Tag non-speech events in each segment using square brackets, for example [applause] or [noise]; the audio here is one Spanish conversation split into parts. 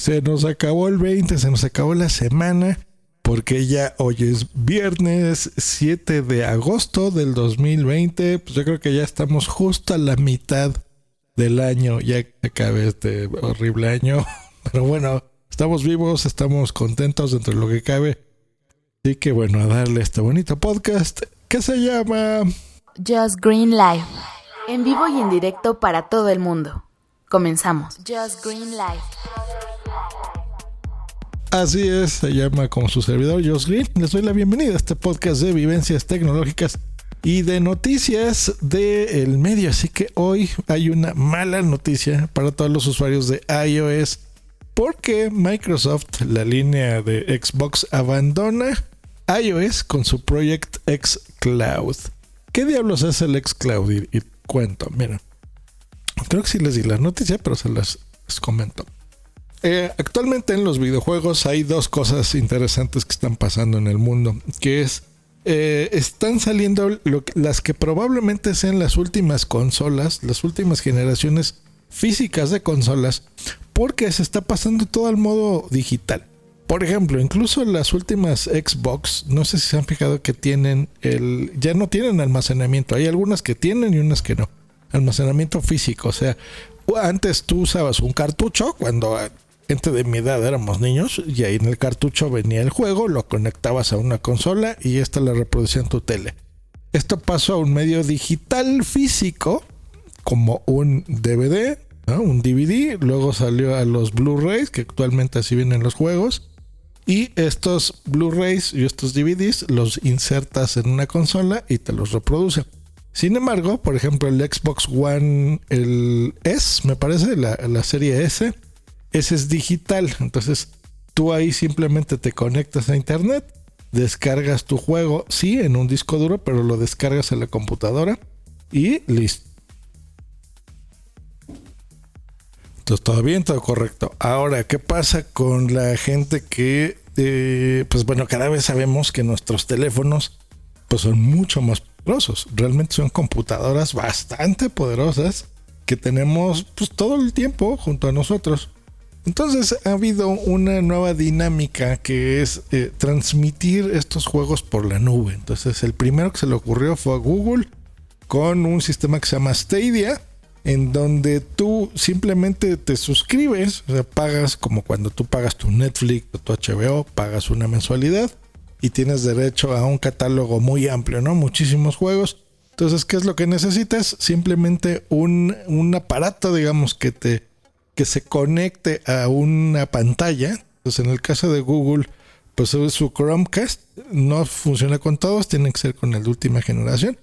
Se nos acabó el 20, se nos acabó la semana, porque ya hoy es viernes 7 de agosto del 2020. Pues yo creo que ya estamos justo a la mitad del año, ya que acabe este horrible año. [laughs] Pero bueno, estamos vivos, estamos contentos dentro de lo que cabe. Así que bueno, a darle este bonito podcast que se llama Just Green Life. En vivo y en directo para todo el mundo. Comenzamos. Just Green Life. Así es, se llama como su servidor Green. Les doy la bienvenida a este podcast de vivencias tecnológicas y de noticias del medio. Así que hoy hay una mala noticia para todos los usuarios de iOS porque Microsoft, la línea de Xbox, abandona iOS con su Project X Cloud. ¿Qué diablos es el X Cloud? Y, cuento, mira. Creo que sí les di la noticia, pero se las comento. Eh, actualmente en los videojuegos hay dos cosas interesantes que están pasando en el mundo, que es eh, están saliendo las que probablemente sean las últimas consolas, las últimas generaciones físicas de consolas, porque se está pasando todo al modo digital. Por ejemplo, incluso las últimas Xbox, no sé si se han fijado que tienen el. ya no tienen almacenamiento. Hay algunas que tienen y unas que no. Almacenamiento físico. O sea, antes tú usabas un cartucho cuando gente de mi edad éramos niños y ahí en el cartucho venía el juego, lo conectabas a una consola y esta la reproducía en tu tele. Esto pasó a un medio digital físico como un DVD, un DVD, luego salió a los Blu-rays, que actualmente así vienen los juegos, y estos Blu-rays y estos DVDs los insertas en una consola y te los reproduce. Sin embargo, por ejemplo, el Xbox One, el S, me parece, la, la serie S, ese es digital. Entonces, tú ahí simplemente te conectas a internet, descargas tu juego, sí, en un disco duro, pero lo descargas en la computadora y listo. Entonces, todo bien, todo correcto. Ahora, ¿qué pasa con la gente que eh, pues bueno, cada vez sabemos que nuestros teléfonos pues son mucho más poderosos. Realmente son computadoras bastante poderosas que tenemos pues todo el tiempo junto a nosotros. Entonces ha habido una nueva dinámica que es eh, transmitir estos juegos por la nube. Entonces el primero que se le ocurrió fue a Google con un sistema que se llama Stadia en donde tú simplemente te suscribes, o sea, pagas como cuando tú pagas tu Netflix o tu HBO, pagas una mensualidad y tienes derecho a un catálogo muy amplio, ¿no? Muchísimos juegos. Entonces, ¿qué es lo que necesitas? Simplemente un, un aparato, digamos, que te que se conecte a una pantalla. Entonces, en el caso de Google, pues su Chromecast no funciona con todos, tiene que ser con el de última generación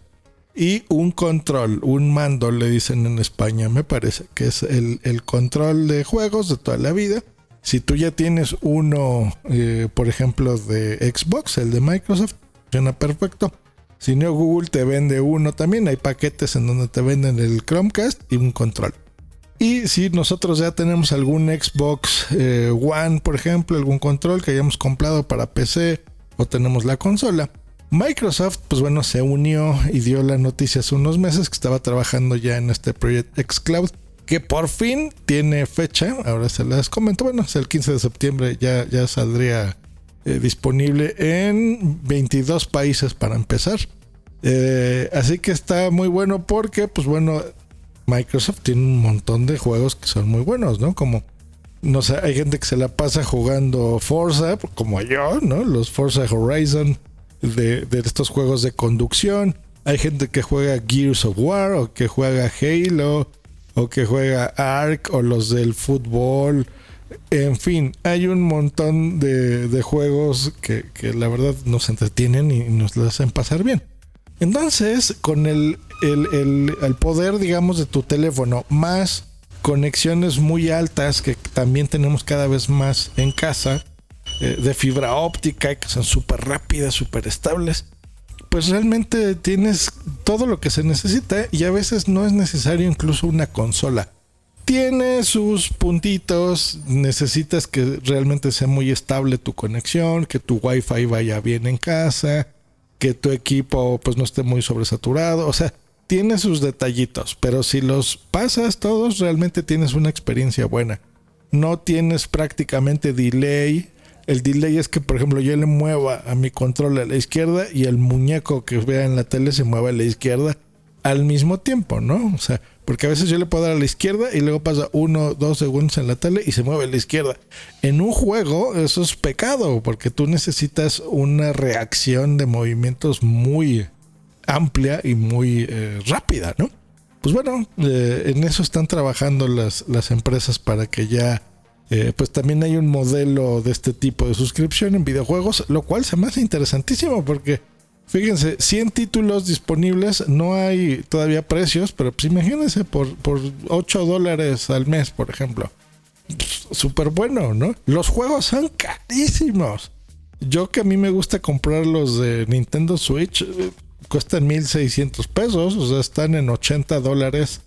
y un control, un mando, le dicen en España, me parece, que es el, control de juegos de toda la vida. Si tú ya tienes uno, eh, por ejemplo, de Xbox, el de Microsoft, funciona perfecto. Si no, Google te vende uno también. Hay paquetes en donde te venden el Chromecast y un control. Y si nosotros ya tenemos algún Xbox eh, One, por ejemplo, algún control que hayamos comprado para PC o tenemos la consola, Microsoft, pues bueno, se unió y dio la noticia hace unos meses que estaba trabajando ya en este proyecto xCloud, que por fin tiene fecha. Ahora se las comento. Bueno, es el 15 de septiembre, ya, ya saldría eh, disponible en 22 países para empezar. Eh, así que está muy bueno porque, pues bueno, Microsoft tiene un montón de juegos que son muy buenos, ¿no? Como, no sé, hay gente que se la pasa jugando Forza, como yo, ¿no? Los Forza Horizon de, estos juegos de conducción. Hay gente que juega Gears of War o que juega Halo o que juega Ark o los del fútbol. En fin, hay un montón de, juegos que, la verdad nos entretienen y nos lo hacen pasar bien. Entonces, con el, el, el, poder, digamos, de tu teléfono, más conexiones muy altas que también tenemos cada vez más en casa, eh, de fibra óptica que son súper rápidas, súper estables, pues realmente tienes todo lo que se necesita y a veces no es necesario incluso una consola. Tiene sus puntitos, necesitas que realmente sea muy estable tu conexión, que tu wifi vaya bien en casa, que tu equipo pues no esté muy sobresaturado, o sea, tiene sus detallitos, pero si los pasas todos realmente tienes una experiencia buena. no tienes prácticamente delay. El delay es que, por ejemplo, yo le mueva a mi control a la izquierda y el muñeco que vea en la tele se mueva a la izquierda al mismo tiempo, ¿no? O sea, porque a veces yo le puedo dar a la izquierda y luego pasa uno, dos segundos en la tele y se mueve a la izquierda. En un juego eso es pecado, porque tú necesitas una reacción de movimientos muy amplia y muy eh, rápida, ¿no? Pues bueno, eh, en eso están trabajando las, las empresas para que ya, eh, pues también hay un modelo de este tipo de suscripción en videojuegos, lo cual se me hace interesantísimo porque, fíjense, 100 títulos disponibles, no hay todavía precios, pero pues imagínense por, por 8 dólares al mes, por ejemplo. Súper bueno, ¿no? Los juegos son carísimos. Yo que a mí me gusta comprar los de Nintendo Switch, cuestan 1600 pesos, o sea, están en 80 dólares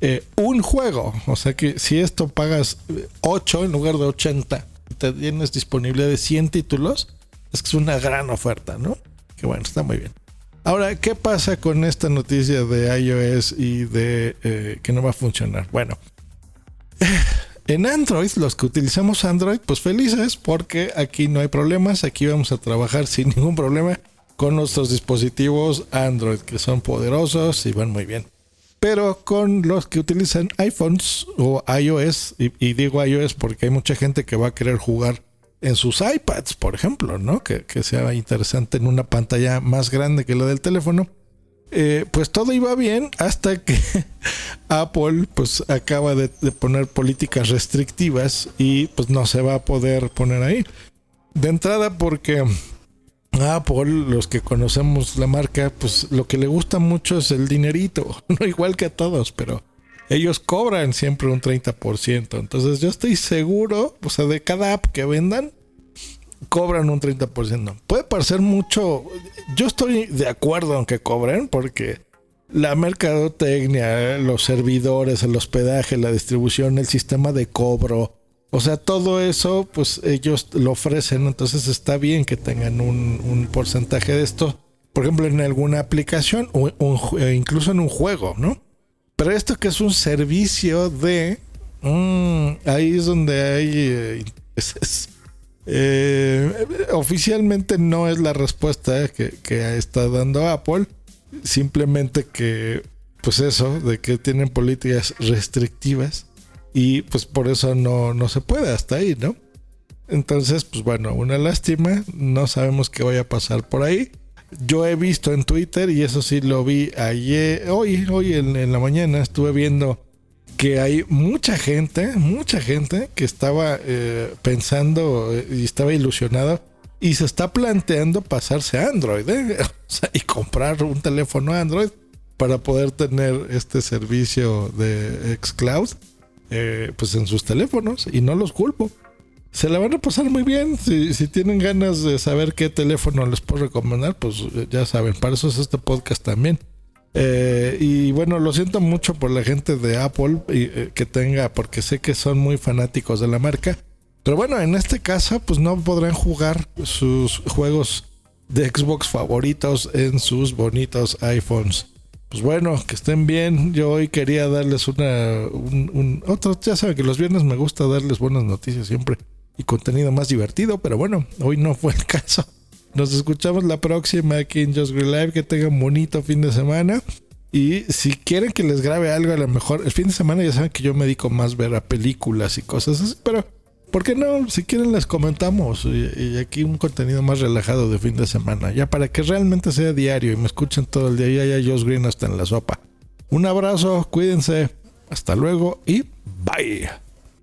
eh, un juego. O sea que si esto pagas 8 en lugar de 80, te tienes disponible de 100 títulos, es que es una gran oferta, ¿no? Que bueno, está muy bien. Ahora, ¿qué pasa con esta noticia de iOS y de eh, que no va a funcionar? Bueno, [laughs] en Android, los que utilizamos Android, pues felices porque aquí no hay problemas, aquí vamos a trabajar sin ningún problema con nuestros dispositivos Android, que son poderosos y van muy bien. Pero con los que utilizan iPhones o iOS, y, digo iOS porque hay mucha gente que va a querer jugar en sus iPads, por ejemplo, ¿no? Que, sea interesante en una pantalla más grande que la del teléfono. Eh, pues todo iba bien hasta que [laughs] Apple pues acaba de, de, poner políticas restrictivas y pues no se va a poder poner ahí. De entrada porque Apple, los que conocemos la marca, pues lo que le gusta mucho es el dinerito, [laughs] no igual que a todos, pero ellos cobran siempre un 30%. Entonces yo estoy seguro, o sea, de cada app que vendan, cobran un 30%. Puede parecer mucho, yo estoy de acuerdo en que cobren, porque la mercadotecnia, los servidores, el hospedaje, la distribución, el sistema de cobro, o sea, todo eso, pues ellos lo ofrecen, entonces está bien que tengan un, porcentaje de esto, por ejemplo, en alguna aplicación o, e incluso en un juego, ¿no? Pero esto que es un servicio de... Mm, ahí es donde hay... Eh, eh, oficialmente no es la respuesta que, que está dando Apple, simplemente que, pues eso, de que tienen políticas restrictivas y pues por eso no, no se puede hasta ahí, ¿no? Entonces, pues bueno, una lástima, no sabemos qué vaya a pasar por ahí. Yo he visto en Twitter, y eso sí lo vi ayer, hoy, hoy en, la mañana, estuve viendo que hay mucha gente, mucha gente que estaba eh, pensando eh, y estaba ilusionada y se está planteando pasarse a Android ¿eh? [laughs] y comprar un teléfono Android para poder tener este servicio de Xcloud eh, pues en sus teléfonos y no los culpo. Se la van a pasar muy bien. Si, si, tienen ganas de saber qué teléfono les puedo recomendar, pues eh, ya saben, para eso es este podcast también. Eh, y bueno, lo siento mucho por la gente de Apple que tenga, porque sé que son muy fanáticos de la marca. Pero bueno, en este caso, pues no podrán jugar sus juegos de Xbox favoritos en sus bonitos iPhones. Pues bueno, que estén bien. Yo hoy quería darles una, un, otro, ya saben que los viernes me gusta darles buenas noticias siempre y contenido más divertido, pero bueno, hoy no fue el caso. Nos escuchamos la próxima aquí en Just Green Live. Que tengan bonito fin de semana. Y si quieren que les grabe algo, a lo mejor el fin de semana ya saben que yo me dedico más a ver a películas y cosas así, pero ¿por qué no? Si quieren les comentamos y, aquí un contenido más relajado de fin de semana, ya para que realmente sea diario y me escuchen todo el día, ya ya Josh Green hasta en la sopa. Un abrazo, cuídense, hasta luego y bye.